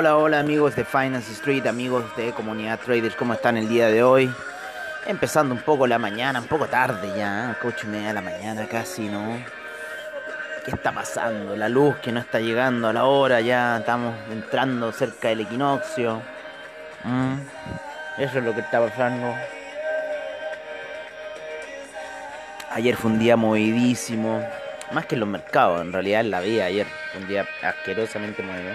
Hola, hola, amigos de Finance Street, amigos de Comunidad Traders, ¿cómo están el día de hoy? Empezando un poco la mañana, un poco tarde ya, y media de la mañana casi, ¿no? ¿Qué está pasando? La luz que no está llegando a la hora, ya estamos entrando cerca del equinoccio. ¿Mm? Eso es lo que está pasando. Ayer fue un día movidísimo, más que en los mercados, en realidad en la vida ayer, fue un día asquerosamente movido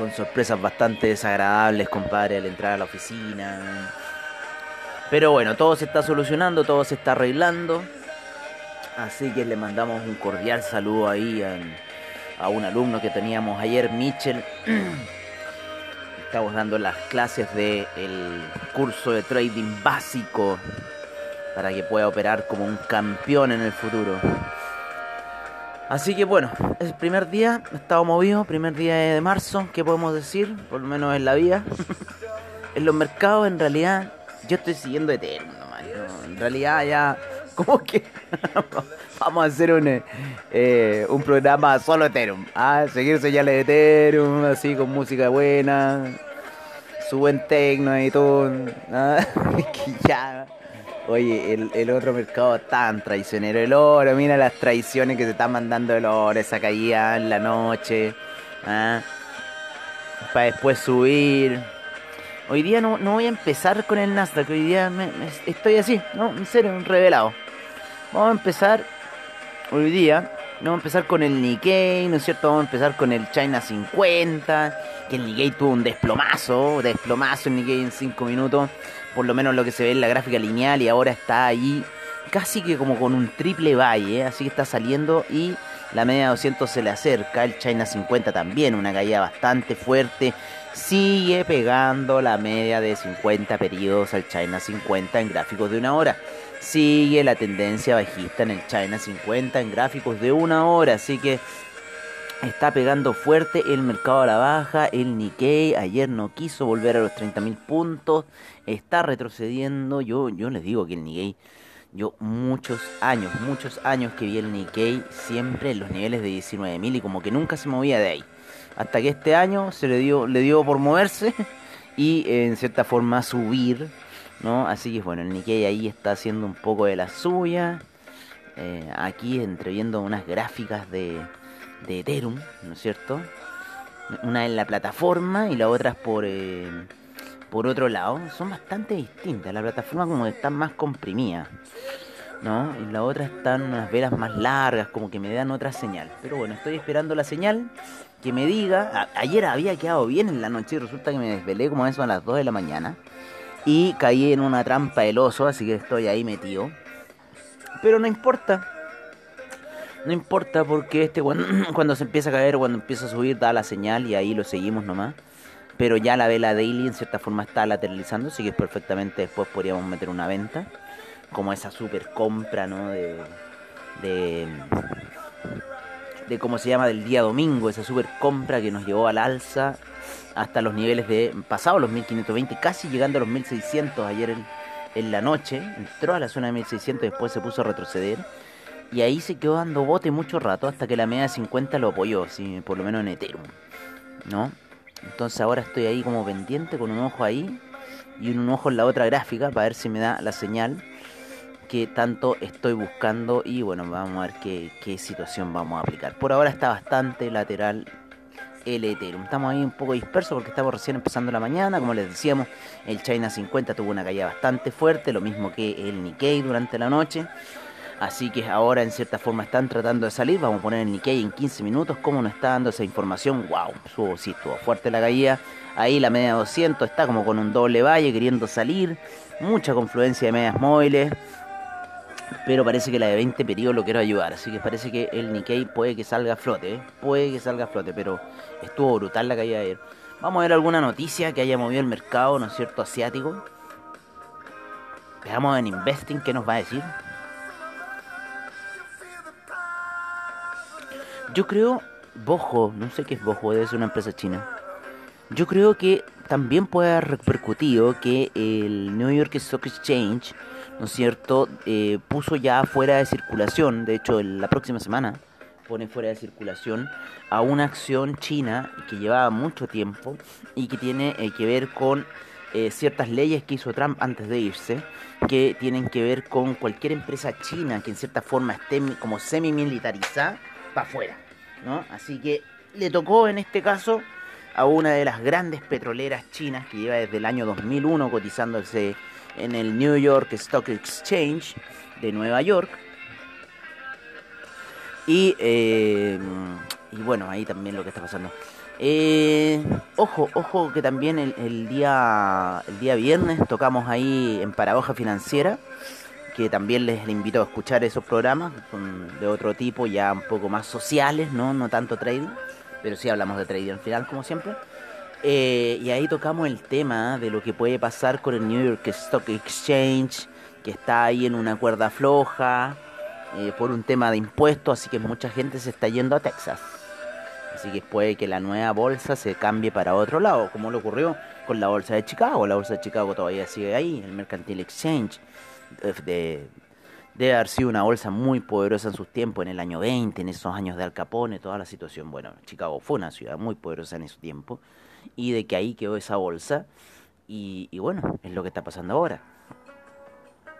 con sorpresas bastante desagradables, compadre, al entrar a la oficina. Pero bueno, todo se está solucionando, todo se está arreglando. Así que le mandamos un cordial saludo ahí a, a un alumno que teníamos ayer, Mitchell. Estamos dando las clases del curso de trading básico para que pueda operar como un campeón en el futuro. Así que bueno, es el primer día, estado movido, primer día de marzo, ¿qué podemos decir? Por lo menos en la vida. en los mercados, en realidad, yo estoy siguiendo Ethereum nomás. ¿no? En realidad ya, como que vamos a hacer un, eh, un programa solo Ethereum. Ah, seguir señales de Ethereum, así con música buena, su buen tecno y todo. ¿ah? que ya... Oye, el, el, otro mercado tan traicionero, el oro, mira las traiciones que se está mandando el oro, esa caída en la noche, ¿ah? para después subir. Hoy día no, no, voy a empezar con el Nasdaq, hoy día me, estoy así, no, en serio, revelado. Vamos a empezar hoy día, vamos a empezar con el Nikkei, ¿no es cierto? Vamos a empezar con el China 50, que el Nikkei tuvo un desplomazo, desplomazo el Nikkei en 5 minutos por lo menos lo que se ve en la gráfica lineal y ahora está ahí casi que como con un triple valle, ¿eh? así que está saliendo y la media de 200 se le acerca, el China 50 también, una caída bastante fuerte, sigue pegando la media de 50 periodos al China 50 en gráficos de una hora, sigue la tendencia bajista en el China 50 en gráficos de una hora, así que Está pegando fuerte el mercado a la baja, el Nikkei ayer no quiso volver a los 30.000 puntos, está retrocediendo, yo, yo les digo que el Nikkei, yo muchos años, muchos años que vi el Nikkei siempre en los niveles de 19.000 y como que nunca se movía de ahí, hasta que este año se le dio, le dio por moverse y en cierta forma subir, ¿no? Así que bueno, el Nikkei ahí está haciendo un poco de la suya, eh, aquí entreviendo unas gráficas de de Ethereum, ¿no es cierto? Una en la plataforma y la otra es por, eh, por otro lado. Son bastante distintas. La plataforma como que está más comprimida, ¿no? Y la otra están unas velas más largas, como que me dan otra señal. Pero bueno, estoy esperando la señal que me diga. Ayer había quedado bien en la noche y resulta que me desvelé como eso a las 2 de la mañana. Y caí en una trampa del oso, así que estoy ahí metido. Pero no importa, no importa porque este cuando, cuando se empieza a caer, cuando empieza a subir, da la señal y ahí lo seguimos nomás. Pero ya la vela daily en cierta forma está lateralizando, así que perfectamente después podríamos meter una venta. Como esa super compra, ¿no? De, de, de cómo se llama, del día domingo, esa super compra que nos llevó al alza hasta los niveles de, pasado los 1520, casi llegando a los 1600 ayer en, la noche. Entró a la zona de 1600 y después se puso a retroceder y ahí se quedó dando bote mucho rato hasta que la media de 50 lo apoyó, ¿sí? por lo menos en Ethereum. ¿No? Entonces ahora estoy ahí como pendiente con un ojo ahí y un ojo en la otra gráfica para ver si me da la señal que tanto estoy buscando y bueno, vamos a ver qué, situación vamos a aplicar. Por ahora está bastante lateral el Ethereum. Estamos ahí un poco dispersos porque estamos recién empezando la mañana. Como les decíamos, el China 50 tuvo una caída bastante fuerte, lo mismo que el Nikkei durante la noche. Así que ahora en cierta forma están tratando de salir. Vamos a poner el Nikkei en 15 minutos. ¿Cómo nos está dando esa información? ¡Wow! Subo, sí, estuvo fuerte la caída. Ahí la media 200 está como con un doble valle queriendo salir. Mucha confluencia de medias móviles. Pero parece que la de 20 periodos lo quiero ayudar. Así que parece que el Nikkei puede que salga a flote. ¿eh? Puede que salga a flote. Pero estuvo brutal la caída de ayer. Vamos a ver alguna noticia que haya movido el mercado, ¿no es cierto? Asiático. Veamos en Investing qué nos va a decir. Yo creo, Bojo, no sé qué es Bojo, debe ser una empresa china. Yo creo que también puede haber repercutido que el New York Stock Exchange, ¿no es cierto?, eh, puso ya fuera de circulación, de hecho la próxima semana pone fuera de circulación a una acción china que llevaba mucho tiempo y que tiene eh, que ver con eh, ciertas leyes que hizo Trump antes de irse, que tienen que ver con cualquier empresa china que en cierta forma esté como semi-militarizada para afuera, ¿no? Así que le tocó en este caso a una de las grandes petroleras chinas que lleva desde el año 2001 cotizándose en el New York Stock Exchange de Nueva York. Y, eh, y bueno, ahí también lo que está pasando. Eh, ojo, ojo que también el, día el día viernes tocamos ahí en Paradoja Financiera que también les invito a escuchar esos programas de otro tipo, ya un poco más sociales, no, no tanto trading, pero sí hablamos de trading al final, como siempre. Eh, y ahí tocamos el tema de lo que puede pasar con el New York Stock Exchange, que está ahí en una cuerda floja, eh, por un tema de impuestos, así que mucha gente se está yendo a Texas. Así que puede que la nueva bolsa se cambie para otro lado, como le ocurrió con la bolsa de Chicago. La bolsa de Chicago todavía sigue ahí, el Mercantile Exchange de, debe haber sido una bolsa muy poderosa en sus tiempos, en el año 20, en esos años de Al Capone, toda la situación. Bueno, Chicago fue una ciudad muy poderosa en ese tiempo, y de que ahí quedó esa bolsa, y, y bueno, es lo que está pasando ahora.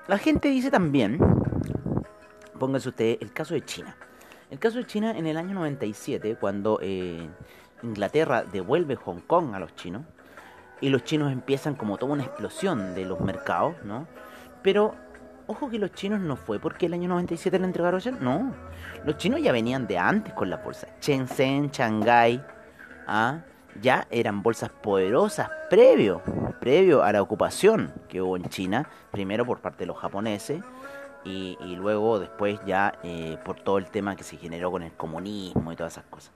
La gente dice también, pónganse ustedes, el caso de China. El caso de China en el año 97, cuando eh, Inglaterra devuelve Hong Kong a los chinos, y los chinos empiezan como toda una explosión de los mercados, ¿no? Pero, ojo que los chinos no fue porque el año 97 le entregaron ya. No, los chinos ya venían de antes con la bolsa. Shenzhen, Shanghai, ¿ah? ya eran bolsas poderosas previo, previo a la ocupación que hubo en China, primero por parte de los japoneses y, luego después ya eh, por todo el tema que se generó con el comunismo y todas esas cosas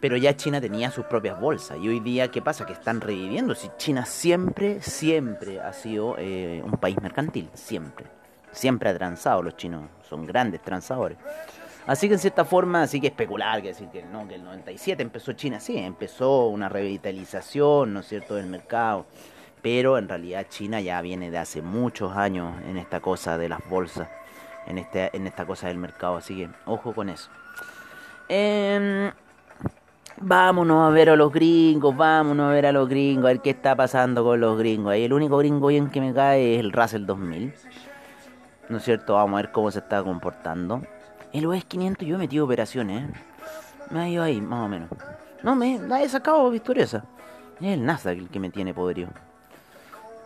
pero ya China tenía sus propias bolsas. Y hoy día, ¿qué pasa? Que están reviviendo. Si China siempre, siempre ha sido eh, un país mercantil, siempre. Siempre ha transado, los chinos son grandes transadores. Así que en cierta forma, así que especular, que decir que no, que el 97 empezó China, sí, empezó una revitalización, ¿no es cierto?, del mercado. Pero en realidad China ya viene de hace muchos años en esta cosa de las bolsas, en, este, en esta cosa del mercado. Así que ojo con eso. Eh, Vámonos a ver a los gringos, vámonos a ver a los gringos, a ver qué está pasando con los gringos. Ahí el único gringo bien que me cae es el Russell 2000. ¿No es cierto? Vamos a ver cómo se está comportando. El OS 500 yo he metido operaciones. ¿eh? Me ha ido ahí, más o menos. No, me la he sacado victoriosa. Es el Nasdaq el que me tiene podrido.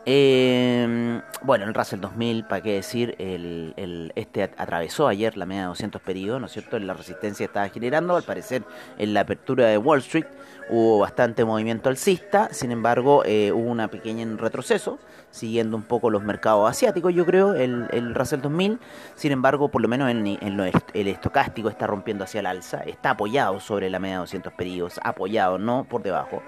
Eh, bueno, el Russell 2000, para qué decir, el, este atravesó ayer la media de 200 periodos, ¿no es cierto? La resistencia estaba generando, al parecer en la apertura de Wall Street hubo bastante movimiento alcista, sin embargo eh, hubo una pequeña retroceso, siguiendo un poco los mercados asiáticos, yo creo, el, el Russell 2000, sin embargo, por lo menos en, el estocástico está rompiendo hacia el alza, está apoyado sobre la media de 200 periodos, apoyado, no por debajo.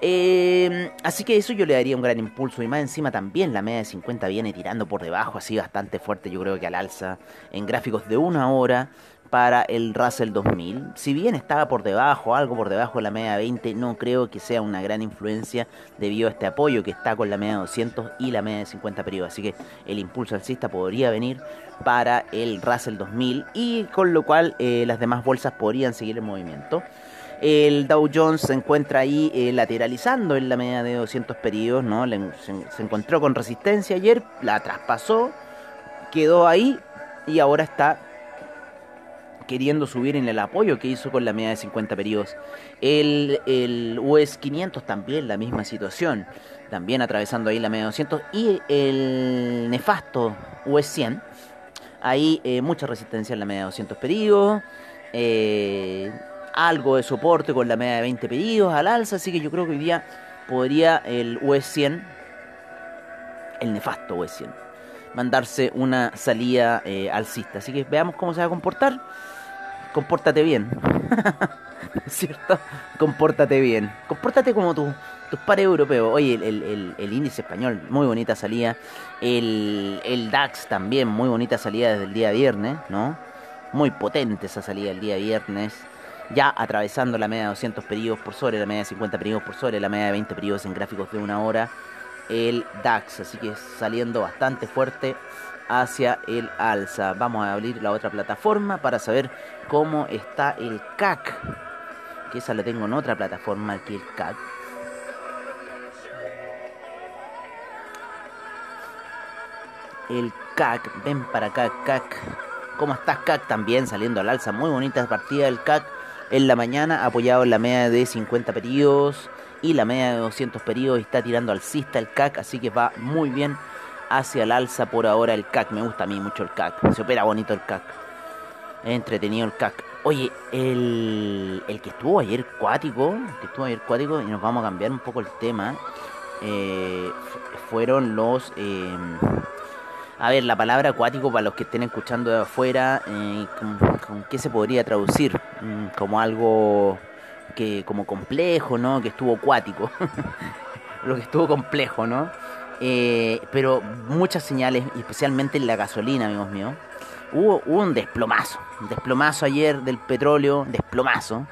Eh, así que eso yo le daría un gran impulso. Y más encima también la media de 50 viene tirando por debajo, así bastante fuerte, yo creo que al alza, en gráficos de una hora para el Russell 2000. Si bien estaba por debajo, algo por debajo de la media de 20, no creo que sea una gran influencia debido a este apoyo que está con la media de 200 y la media de 50 periodos. Así que el impulso alcista podría venir para el Russell 2000 y con lo cual eh, las demás bolsas podrían seguir el movimiento. El Dow Jones se encuentra ahí eh, lateralizando en la media de 200 periodos, ¿no? se, encontró con resistencia ayer, la traspasó, quedó ahí y ahora está queriendo subir en el apoyo que hizo con la media de 50 periodos. El, US 500 también la misma situación, también atravesando ahí la media de 200 y el nefasto US 100, ahí eh, mucha resistencia en la media de 200 periodos. Eh, algo de soporte con la media de 20 pedidos al alza, así que yo creo que hoy día podría el US 100, el nefasto US 100, mandarse una salida eh, alcista. Así que veamos cómo se va a comportar. Compórtate bien. cierto? Compórtate bien. Compórtate como tus pares europeos. Oye, el, el, índice español, muy bonita salida. El, el DAX también, muy bonita salida desde el día viernes, ¿no? Muy potente esa salida el día viernes ya atravesando la media de 200 periodos por sobre, la media de 50 periodos por sobre, la media de 20 periodos en gráficos de una hora, el DAX, así que saliendo bastante fuerte hacia el alza. Vamos a abrir la otra plataforma para saber cómo está el CAC, que esa la tengo en otra plataforma que el CAC. El CAC, ven para acá, CAC. ¿Cómo estás, CAC? También saliendo al alza. Muy bonita partida del CAC en la mañana, apoyado en la media de 50 periodos y la media de 200 periodos. Está tirando alcista el CAC, así que va muy bien hacia el alza por ahora el CAC. Me gusta a mí mucho el CAC, se opera bonito el CAC. Entretenido el CAC. Oye, el, el que estuvo ayer cuático, que estuvo ayer cuático, y nos vamos a cambiar un poco el tema, eh, fueron los... Eh, a ver, la palabra acuático para los que estén escuchando de afuera, eh, ¿con, qué se podría traducir? Mm, como algo que como complejo, ¿no? Que estuvo acuático. Lo que estuvo complejo, ¿no? Eh, pero muchas señales, especialmente en la gasolina, amigos míos. Hubo, hubo, un desplomazo, un desplomazo ayer del petróleo, desplomazo,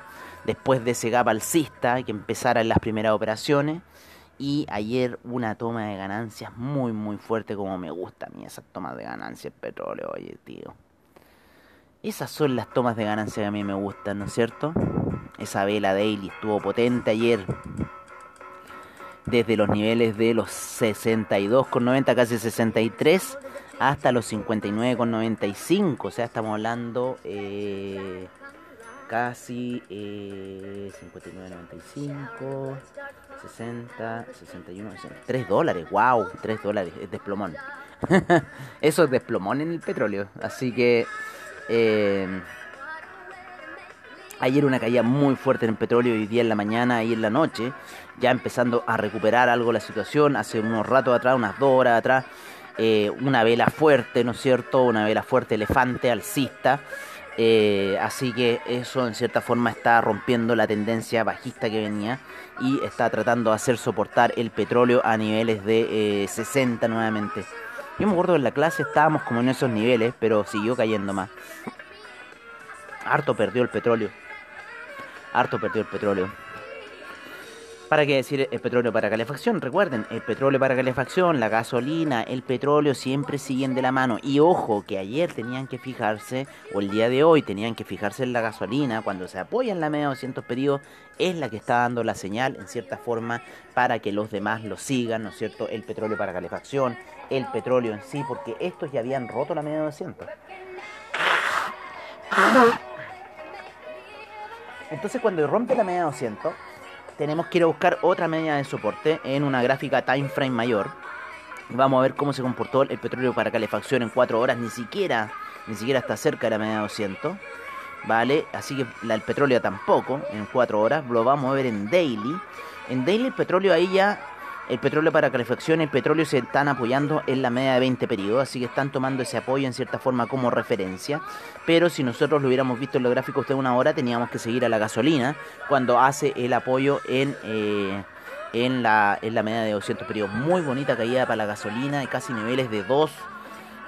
después de ese gap alcista que empezara en las primeras operaciones. Y ayer una toma de ganancias muy muy fuerte como me gusta a mí esas tomas de ganancias petróleo, oye tío. Esas son las tomas de ganancias que a mí me gustan, ¿no es cierto? Esa vela daily estuvo potente ayer. Desde los niveles de los 62,90, casi 63, hasta los 59,95. O sea, estamos hablando... Eh, casi eh, 59.95, 60, 61, 3 dólares, wow, 3 dólares, es desplomón. Eso es desplomón en el petróleo, así que eh, ayer una caída muy fuerte en el petróleo, hoy día en la mañana y en la noche, ya empezando a recuperar algo la situación, hace unos ratos atrás, unas dos horas atrás, eh, una vela fuerte, ¿no es cierto? Una vela fuerte elefante, alcista. Eh, así que eso en cierta forma está rompiendo la tendencia bajista que venía y está tratando de hacer soportar el petróleo a niveles de 60 eh, nuevamente. Yo me acuerdo en la clase estábamos como en esos niveles, pero siguió cayendo más. Harto perdió el petróleo. Harto perdió el petróleo. ¿Para qué decir el petróleo para calefacción? Recuerden, el petróleo para calefacción, la gasolina, el petróleo siempre siguen de la mano. Y ojo, que ayer tenían que fijarse, o el día de hoy tenían que fijarse en la gasolina, cuando se apoya en la media 200 periodos, es la que está dando la señal, en cierta forma, para que los demás lo sigan, ¿no es cierto? El petróleo para calefacción, el petróleo en sí, porque estos ya habían roto la media 200. Entonces cuando rompe la media 200 tenemos que ir a buscar otra media de soporte en una gráfica time frame mayor. Vamos a ver cómo se comportó el petróleo para calefacción en 4 horas, ni siquiera, ni siquiera está cerca de la media de 200. ¿Vale? Así que el petróleo tampoco en 4 horas. Lo vamos a ver en daily. En daily el petróleo ahí ya el petróleo para calefacción el petróleo se están apoyando en la media de 20 periodos, así que están tomando ese apoyo en cierta forma como referencia. Pero si nosotros lo hubiéramos visto en los gráficos de una hora, teníamos que seguir a la gasolina cuando hace el apoyo en, eh, en, la, en la media de 200 periodos. Muy bonita caída para la gasolina casi niveles de 2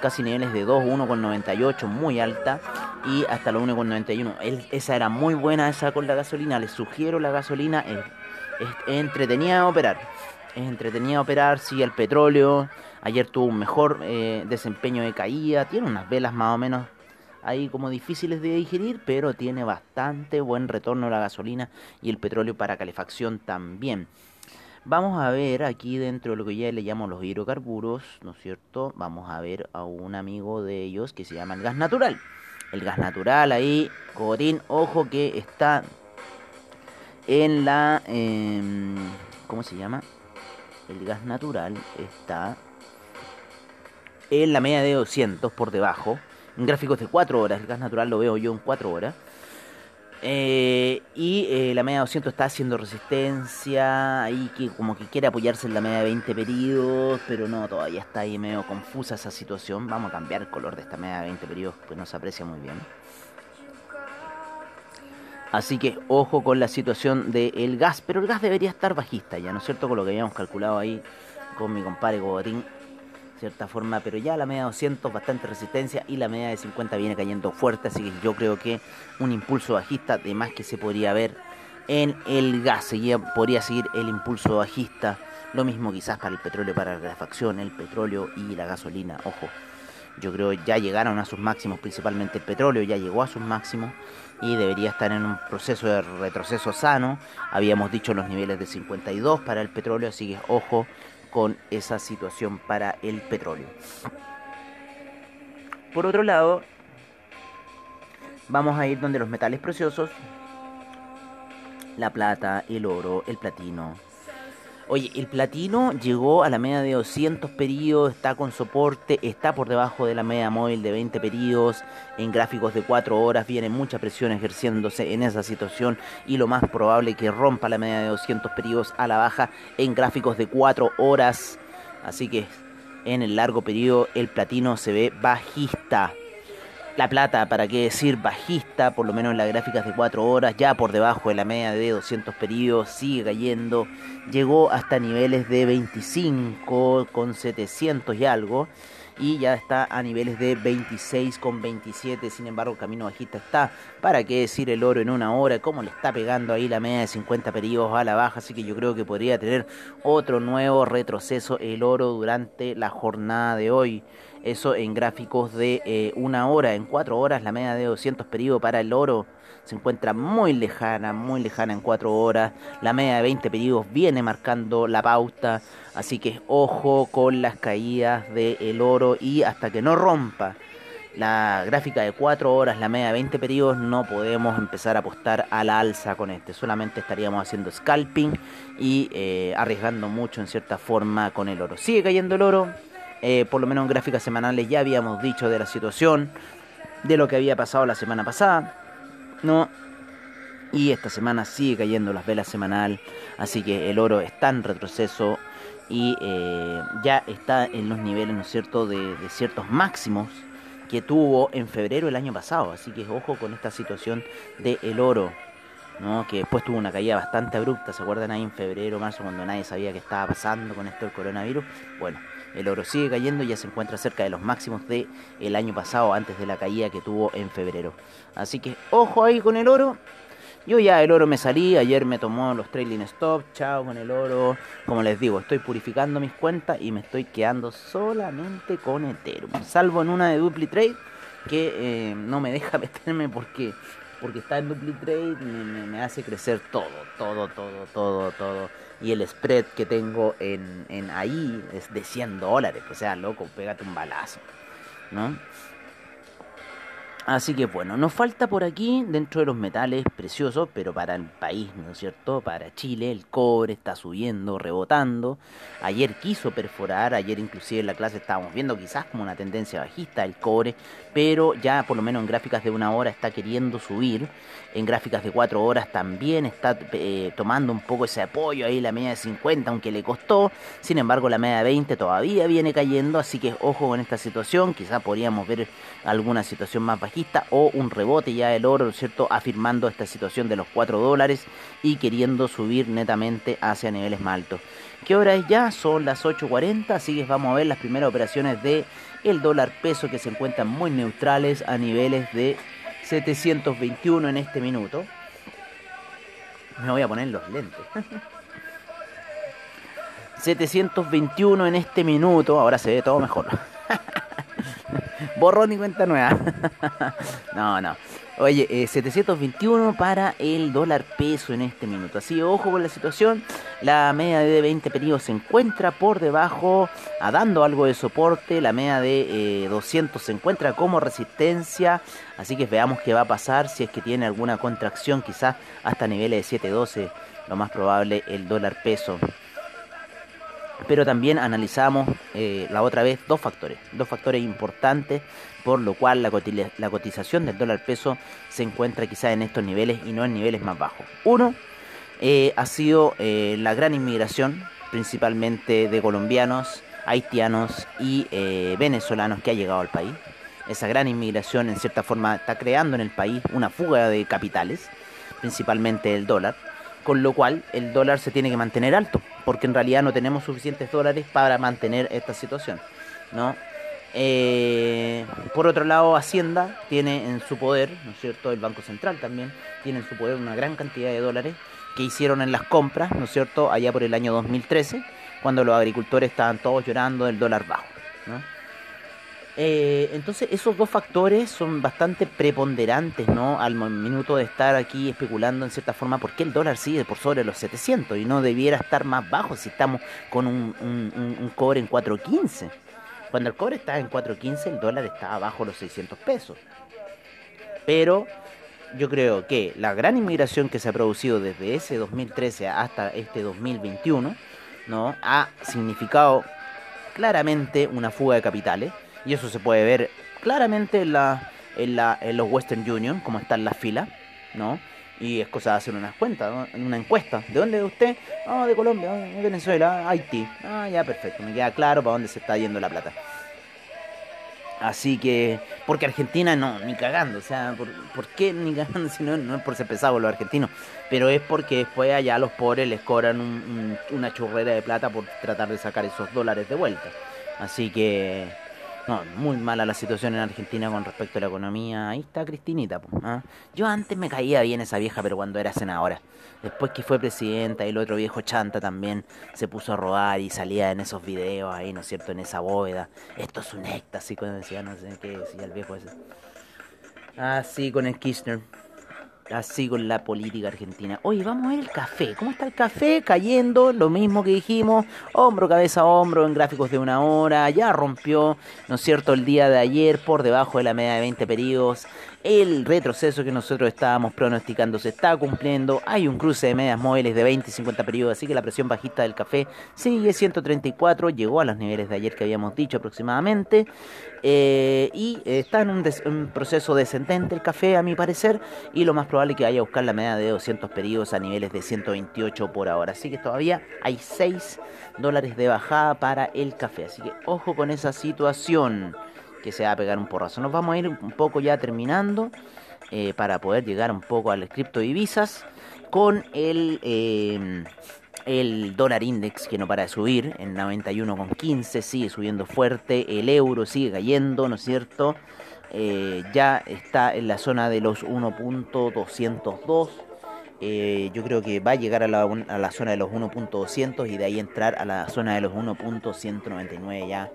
casi niveles de 2, 1,98, muy alta, y hasta los 1,91. Esa era muy buena, esa con la gasolina. Les sugiero la gasolina, es entretenida de operar es entretenido operar, sigue el petróleo, ayer tuvo un mejor eh, desempeño de caída, tiene unas velas más o menos ahí como difíciles de digerir, pero tiene bastante buen retorno la gasolina y el petróleo para calefacción también. Vamos a ver aquí dentro de lo que ya le llamo los hidrocarburos, ¿no es cierto? Vamos a ver a un amigo de ellos que se llama el gas natural. El gas natural ahí, Cogotín, ojo que está en la... Em, ¿Cómo se llama? El gas natural está en la media de 200 por debajo. En gráficos de 4 horas, el gas natural lo veo yo en 4 horas. Eh, y eh, la media 200 está haciendo resistencia, ahí que como que quiere apoyarse en la media de 20 periodos, pero no, todavía está ahí medio confusa esa situación. Vamos a cambiar el color de esta media de 20 periodos, pues no se aprecia muy bien. Así que ojo con la situación del gas, pero el gas debería estar bajista ya, ¿no es cierto? Con lo que habíamos calculado ahí con mi compadre Gobatín cierta forma, pero ya la media de 200 bastante resistencia y la media de 50 viene cayendo fuerte, así que yo creo que un impulso bajista de más que se podría ver en el gas, podría seguir el impulso bajista, lo mismo quizás para el petróleo, para la refacción, el petróleo y la gasolina, ojo. Yo creo ya llegaron a sus máximos, principalmente el petróleo ya llegó a sus máximos y debería estar en un proceso de retroceso sano. Habíamos dicho los niveles de 52 para el petróleo, así que ojo con esa situación para el petróleo. Por otro lado, vamos a ir donde los metales preciosos, la plata, el oro, el platino, Oye, el platino llegó a la media de 200 periodos, está con soporte, está por debajo de la media móvil de 20 periodos, en gráficos de 4 horas viene mucha presión ejerciéndose en esa situación y lo más probable que rompa la media de 200 periodos a la baja en gráficos de 4 horas. Así que en el largo periodo el platino se ve bajista. La plata, para qué decir, bajista, por lo menos en las gráficas de 4 horas, ya por debajo de la media de 200 periodos, sigue cayendo. Llegó hasta niveles de 25 con 700 y algo. Y ya está a niveles de 26 con 27. Sin embargo, camino bajista está. ¿Para qué decir el oro en una hora? ¿Cómo le está pegando ahí la media de 50 periodos a la baja? Así que yo creo que podría tener otro nuevo retroceso el oro durante la jornada de hoy. Eso en gráficos de eh, una hora, en cuatro horas, la media de 200 periodos para el oro se encuentra muy lejana, muy lejana en cuatro horas. La media de 20 periodos viene marcando la pauta. Así que ojo con las caídas del oro y hasta que no rompa la gráfica de 4 horas, la media de 20 periodos, no podemos empezar a apostar a la alza con este. Solamente estaríamos haciendo scalping y eh, arriesgando mucho en cierta forma con el oro. Sigue cayendo el oro, eh, por lo menos en gráficas semanales ya habíamos dicho de la situación, de lo que había pasado la semana pasada, ¿no? Y esta semana sigue cayendo las velas semanal, así que el oro está en retroceso y eh, ya está en los niveles, ¿no es cierto?, de, ciertos máximos que tuvo en febrero del año pasado, así que ojo con esta situación del el oro. ¿No? que después tuvo una caída bastante abrupta, ¿se acuerdan ahí en febrero, marzo, cuando nadie sabía qué estaba pasando con esto del coronavirus? Bueno, el oro sigue cayendo y ya se encuentra cerca de los máximos de el año pasado antes de la caída que tuvo en febrero. Así que ojo ahí con el oro. Yo ya el oro me salí, ayer me tomó los trailing stop, chao con el oro. Como les digo, estoy purificando mis cuentas y me estoy quedando solamente con Ethereum. Salvo en una de Dupli Trade que eh, no me deja meterme porque porque está en Dupli Trade me, me hace crecer todo, todo, todo, todo, todo y el spread que tengo en, en ahí es de 100 dólares. O sea, loco, pégate un balazo, ¿no? Así que bueno, nos falta por aquí dentro de los metales preciosos, pero para el país, ¿no es cierto? Para Chile el cobre está subiendo, rebotando. Ayer quiso perforar, ayer inclusive en la clase estábamos viendo quizás como una tendencia bajista el cobre, pero ya por lo menos en gráficas de una hora está queriendo subir. En gráficas de cuatro horas también está eh, tomando un poco ese apoyo ahí la media de 50, aunque le costó. Sin embargo, la media de 20 todavía viene cayendo, así que ojo con esta situación. Quizás podríamos ver alguna situación más bajista o un rebote ya del oro, cierto? Afirmando esta situación de los 4 dólares y queriendo subir netamente hacia niveles más altos. ¿Qué hora es ya? Son las 8.40, así que vamos a ver las primeras operaciones de el dólar peso que se encuentran muy neutrales a niveles de 721 en este minuto. Me voy a poner los lentes. 721 en este minuto, ahora se ve todo mejor. Borrón y cuenta nueva. no, no. Oye, 721 eh, para el dólar peso en este minuto. Así, ojo con la situación. La media de 20 periodos se encuentra por debajo, a dando algo de soporte. La media de 200 eh, se encuentra como resistencia. Así que veamos qué va a pasar. Si es que tiene alguna contracción, quizás hasta niveles de 7.12. Lo más probable, el dólar peso pero también analizamos eh, la otra vez dos factores, dos factores importantes por lo cual la, cotización del dólar peso se encuentra quizá en estos niveles y no en niveles más bajos. Uno eh, ha sido eh, la gran inmigración, principalmente de colombianos, haitianos y venezolanos que ha llegado al país. Esa gran inmigración en cierta forma está creando en el país una fuga de capitales, principalmente el dólar con lo cual el dólar se tiene que mantener alto, porque en realidad no tenemos suficientes dólares para mantener esta situación, ¿no? Eh, por otro lado, Hacienda tiene en su poder, ¿no es cierto? El Banco Central también tiene en su poder una gran cantidad de dólares que hicieron en las compras, ¿no es cierto? Allá por el año 2013, cuando los agricultores estaban todos llorando del dólar bajo, ¿no? Eh, entonces esos dos factores son bastante preponderantes, ¿no? Al minuto de estar aquí especulando en cierta forma por qué el dólar sigue por sobre los 700 y no debiera estar más bajo si estamos con un, un, cobre en 4.15. Cuando el cobre estaba en 4.15 el dólar estaba bajo los 600 pesos. Pero yo creo que la gran inmigración que se ha producido desde ese 2013 hasta este 2021, ¿no? Ha significado claramente una fuga de capitales y eso se puede ver claramente en, la, en, la, en los Western Union, como están las filas, ¿no? Y es cosa de hacer una cuenta, una encuesta. ¿De dónde es usted? Ah, de Colombia, ah, de Venezuela, Haití. Ah, ya, perfecto. Me queda claro para dónde se está yendo la plata. Así que, porque Argentina no, ni cagando, o sea, ¿por, ¿por qué ni cagando? Si no, no es por ser pesado los argentinos, pero es porque después allá los pobres les cobran una churrera de plata por tratar de sacar esos dólares de vuelta. Así que, no, muy mala la situación en Argentina con respecto a la economía. Ahí está Cristinita. ¿ah? Yo antes me caía bien esa vieja, pero cuando era senadora. Después que fue presidenta y el otro viejo chanta también se puso a robar y salía en esos videos ahí, ¿no es cierto? En esa bóveda. Esto es un éxtasis, cuando decía, no sé qué decía el viejo ese. Ah, sí, con el Kirchner. Así con la política argentina. Oye, vamos a ver el café. ¿Cómo está el café? Cayendo, lo mismo que dijimos. Hombro, cabeza, hombro en gráficos de una hora. Ya rompió, ¿no es cierto?, el día de ayer por debajo de la media de 20 periodos el retroceso que nosotros estábamos pronosticando se está cumpliendo. Hay un cruce de medias móviles de 20 y 50 periodos, así que la presión bajista del café sigue 134, llegó a los niveles de ayer que habíamos dicho aproximadamente. Eh, y está en un, proceso descendente el café, a mi parecer, y lo más probable es que vaya a buscar la media de 200 periodos a niveles de 128 por ahora. Así que todavía hay 6 dólares de bajada para el café. Así que ojo con esa situación que se va a pegar un porrazo. Nos vamos a ir un poco ya terminando eh, para poder llegar un poco al cripto divisas con el, eh, el dólar index que no para de subir en 91,15, sigue subiendo fuerte, el euro sigue cayendo, ¿no es cierto? Eh, ya está en la zona de los 1.202. yo creo que va a llegar a la, a la zona de los 1.200 y de ahí entrar a la zona de los 1.199 ya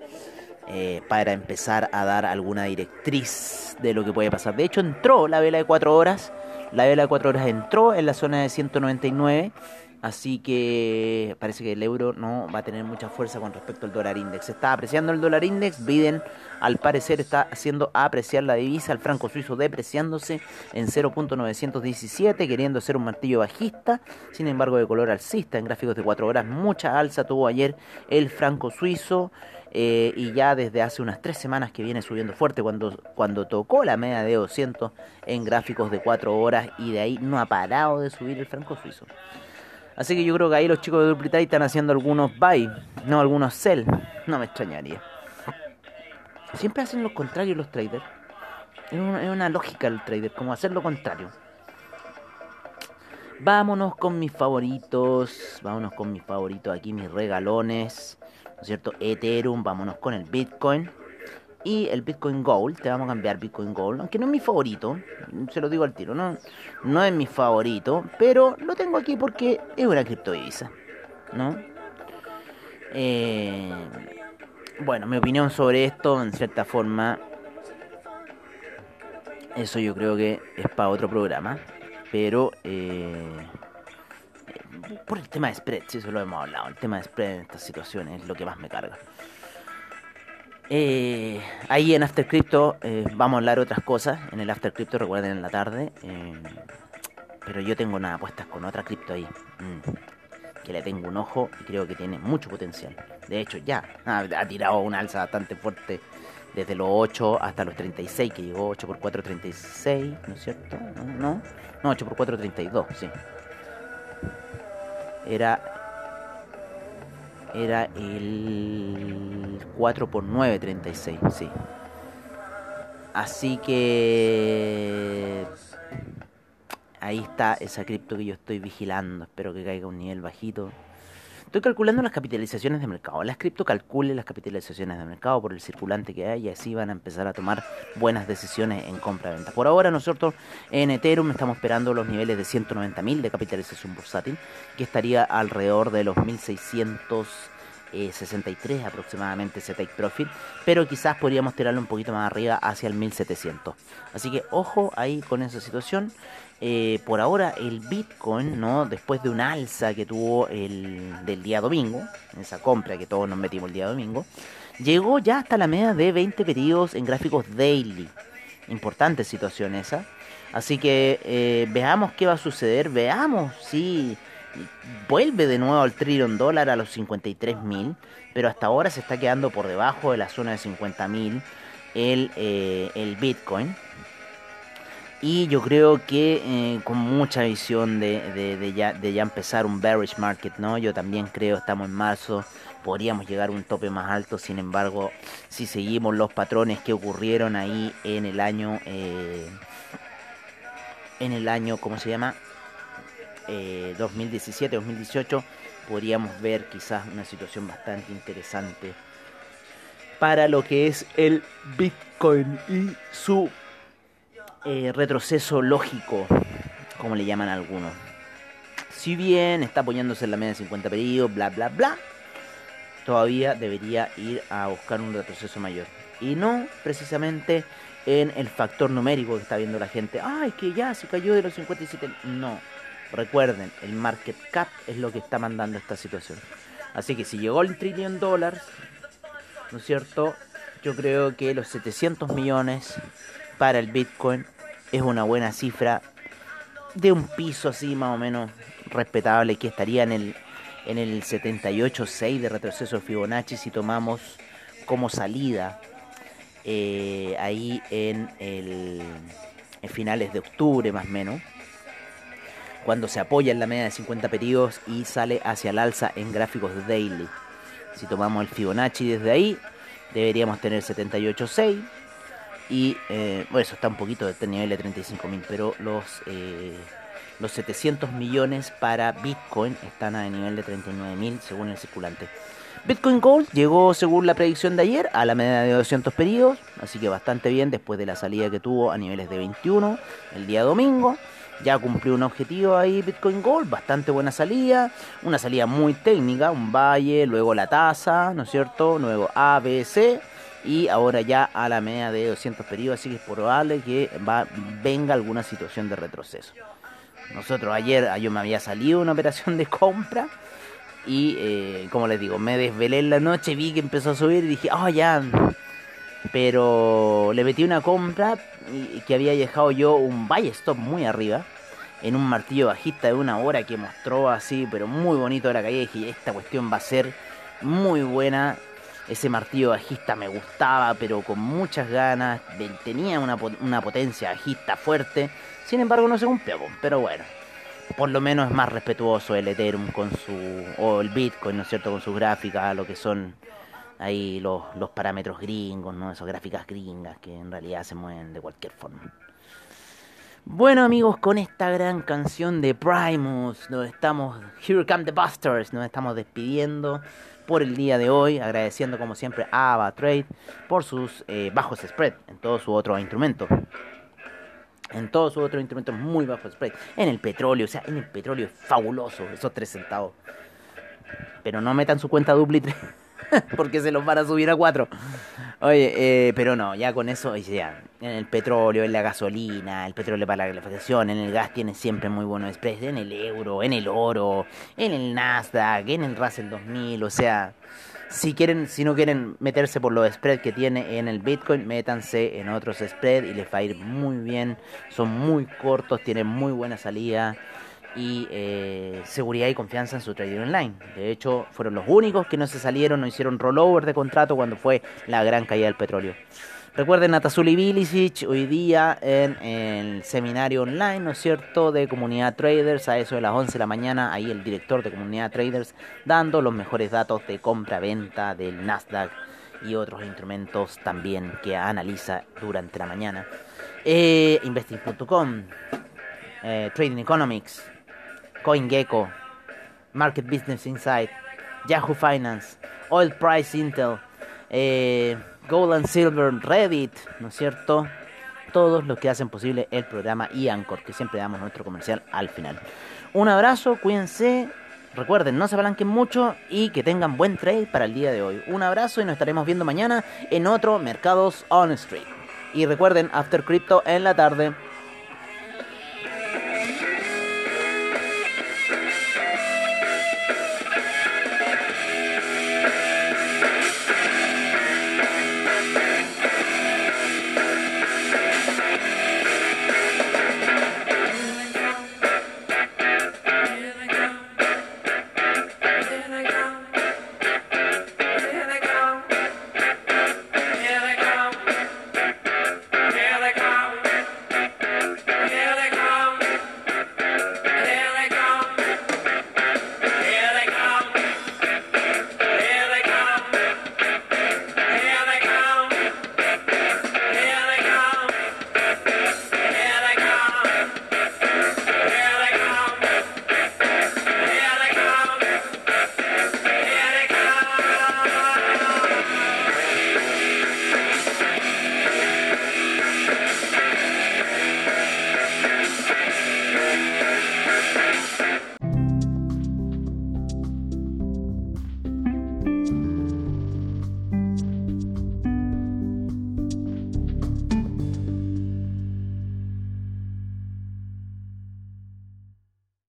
eh, para empezar a dar alguna directriz de lo que puede pasar. De hecho, entró la vela de 4 horas. La vela de 4 horas entró en la zona de 199. Así que parece que el euro no va a tener mucha fuerza con respecto al dólar index. Está apreciando el dólar index. Biden, al parecer, está haciendo apreciar la divisa. El franco suizo depreciándose en 0.917, queriendo ser un martillo bajista. Sin embargo, de color alcista en gráficos de 4 horas. Mucha alza tuvo ayer el franco suizo. Eh, y ya desde hace unas tres semanas que viene subiendo fuerte cuando, cuando tocó la media de 200 en gráficos de 4 horas y de ahí no ha parado de subir el franco suizo. Así que yo creo que ahí los chicos de Duplicate están haciendo algunos buy, no algunos sell, no me extrañaría. Siempre hacen lo contrario los traders. Es una, es una lógica el trader, como hacer lo contrario. Vámonos con mis favoritos, vámonos con mis favoritos aquí, mis regalones. ¿No es cierto? Ethereum, vámonos con el Bitcoin. Y el Bitcoin Gold, te vamos a cambiar Bitcoin Gold, aunque no es mi favorito, se lo digo al tiro, no, no es mi favorito, pero lo tengo aquí porque es una criptodivisa, ¿no? Eh, bueno, mi opinión sobre esto, en cierta forma, Eso yo creo que es para otro programa. Pero eh, por el tema de spread, si eso lo hemos hablado. El tema de spread en estas situaciones es lo que más me carga. Eh, ahí en After Crypto eh, vamos a hablar otras cosas. En el After Crypto, recuerden en la tarde. pero yo tengo nada puestas con otra cripto ahí. Mm, que le tengo un ojo y creo que tiene mucho potencial. De hecho, ya ha, tirado una alza bastante fuerte desde los 8 hasta los 36, que llegó 8 por 4, 36, ¿no es cierto? ¿No? No, 8 por 4, 32, sí. Era. Era el 4 por 9, 36, sí. Así que. Ahí está esa cripto que yo estoy vigilando. Espero que caiga un nivel bajito. Estoy calculando las capitalizaciones de mercado. Las cripto calcule las capitalizaciones de mercado por el circulante que hay y así van a empezar a tomar buenas decisiones en compra-venta. Por ahora nosotros en Ethereum estamos esperando los niveles de 190.000 de capitalización bursátil, que estaría alrededor de los 1600 63 aproximadamente ese take profit, pero quizás podríamos tirarlo un poquito más arriba hacia el 1700. Así que ojo ahí con esa situación. Eh, por ahora el Bitcoin, ¿no? después de una alza que tuvo el del día domingo, esa compra que todos nos metimos el día domingo, llegó ya hasta la media de 20 periodos en gráficos daily. Importante situación esa. Así que eh, veamos qué va a suceder, veamos si vuelve de nuevo al trillón dólar a los 53 mil, pero hasta ahora se está quedando por debajo de la zona de 50 mil el, eh, el Bitcoin. Y yo creo que eh, con mucha visión de, ya, empezar un bearish market, ¿no? Yo también creo, estamos en marzo, podríamos llegar a un tope más alto, sin embargo, si seguimos los patrones que ocurrieron ahí en el año, eh, en el año, ¿cómo se llama? 2017-2018, podríamos ver quizás una situación bastante interesante para lo que es el Bitcoin y su eh, retroceso lógico, como le llaman algunos. Si bien está apoyándose en la media de 50 periodos, bla, bla, bla, todavía debería ir a buscar un retroceso mayor. Y no precisamente en el factor numérico que está viendo la gente. Ay, que ya se cayó de los 57. No. Recuerden, el market cap es lo que está mandando esta situación. Así que si llegó el trillón dólares, ¿no es cierto? Yo creo que los 700 millones para el Bitcoin es una buena cifra de un piso así más o menos respetable que estaría en el en el 78.6 de retroceso Fibonacci si tomamos como salida eh, ahí en el en finales de octubre más o menos cuando se apoya en la media de 50 periodos y sale hacia el alza en gráficos daily. Si tomamos el Fibonacci desde ahí deberíamos tener 78.6 y eh, bueno, eso está un poquito de nivel de 35 mil, pero los, eh, los 700 millones para Bitcoin están a nivel de 39 mil según el circulante. Bitcoin Gold llegó, según la predicción de ayer, a la media de 200 periodos, así que bastante bien después de la salida que tuvo a niveles de 21 el día domingo. Ya cumplió un objetivo ahí Bitcoin Gold, bastante buena salida, una salida muy técnica, un valle, luego la tasa, ¿no es cierto? Luego ABC y ahora ya a la media de 200 periodos, así que es probable que va, venga alguna situación de retroceso. Nosotros ayer, yo me había salido una operación de compra y eh, como les digo, me desvelé en la noche, vi que empezó a subir y dije, oh ya, pero le metí una compra que había dejado yo un buy stop muy arriba en un martillo bajista de una hora que mostró así, pero muy bonito la caída. Dije, esta cuestión va a ser muy buena ese martillo bajista me gustaba, pero con muchas ganas. Tenía una, potencia bajista fuerte. Sin embargo, no se cumplió. Pero bueno, por lo menos es más respetuoso el Ethereum con su. o el Bitcoin, ¿no es cierto? Con sus gráficas, lo que son ahí los, los parámetros gringos, ¿no? Esas gráficas gringas que en realidad se mueven de cualquier forma. Bueno amigos, con esta gran canción de Primus, nos estamos, Here Come the Busters, nos estamos despidiendo por el día de hoy, agradeciendo como siempre a AvaTrade por sus eh, bajos spread en todos sus otros instrumentos. En todos sus otros instrumentos muy bajos spread. En el petróleo, o sea, en el petróleo es fabuloso, esos 3 centavos. Pero no metan su cuenta duplitre porque se los van a subir a 4. Oye, eh, pero no, ya con eso, ya, en el petróleo, en la gasolina, el petróleo para la calefacción, en el gas tiene siempre muy buenos spreads, en el euro, en el oro, en el Nasdaq, en el Russell 2000, o sea, si quieren, si no quieren meterse por los spreads que tiene en el Bitcoin, métanse en otros spreads y les va a ir muy bien, son muy cortos, tienen muy buena salida y eh, seguridad y confianza en su trading online. De hecho, fueron los únicos que no se salieron, no hicieron rollover de contrato cuando fue la gran caída del petróleo. Recuerden a Tazuli Bilicic hoy día en el seminario online, ¿no es cierto?, de comunidad traders a eso de las 11 de la mañana, ahí el director de comunidad traders dando los mejores datos de compra-venta del Nasdaq y otros instrumentos también que analiza durante la mañana. Eh, investing.com, eh, Trading Economics, CoinGecko, Market Business Insight, Yahoo Finance, Oil Price Intel, eh, Gold and Silver, Reddit, ¿no es cierto? Todos los que hacen posible el programa y Anchor, que siempre damos nuestro comercial al final. Un abrazo, cuídense, recuerden, no se apalanquen mucho y que tengan buen trade para el día de hoy. Un abrazo y nos estaremos viendo mañana en otro Mercados on Street. Y recuerden, After Crypto en la tarde.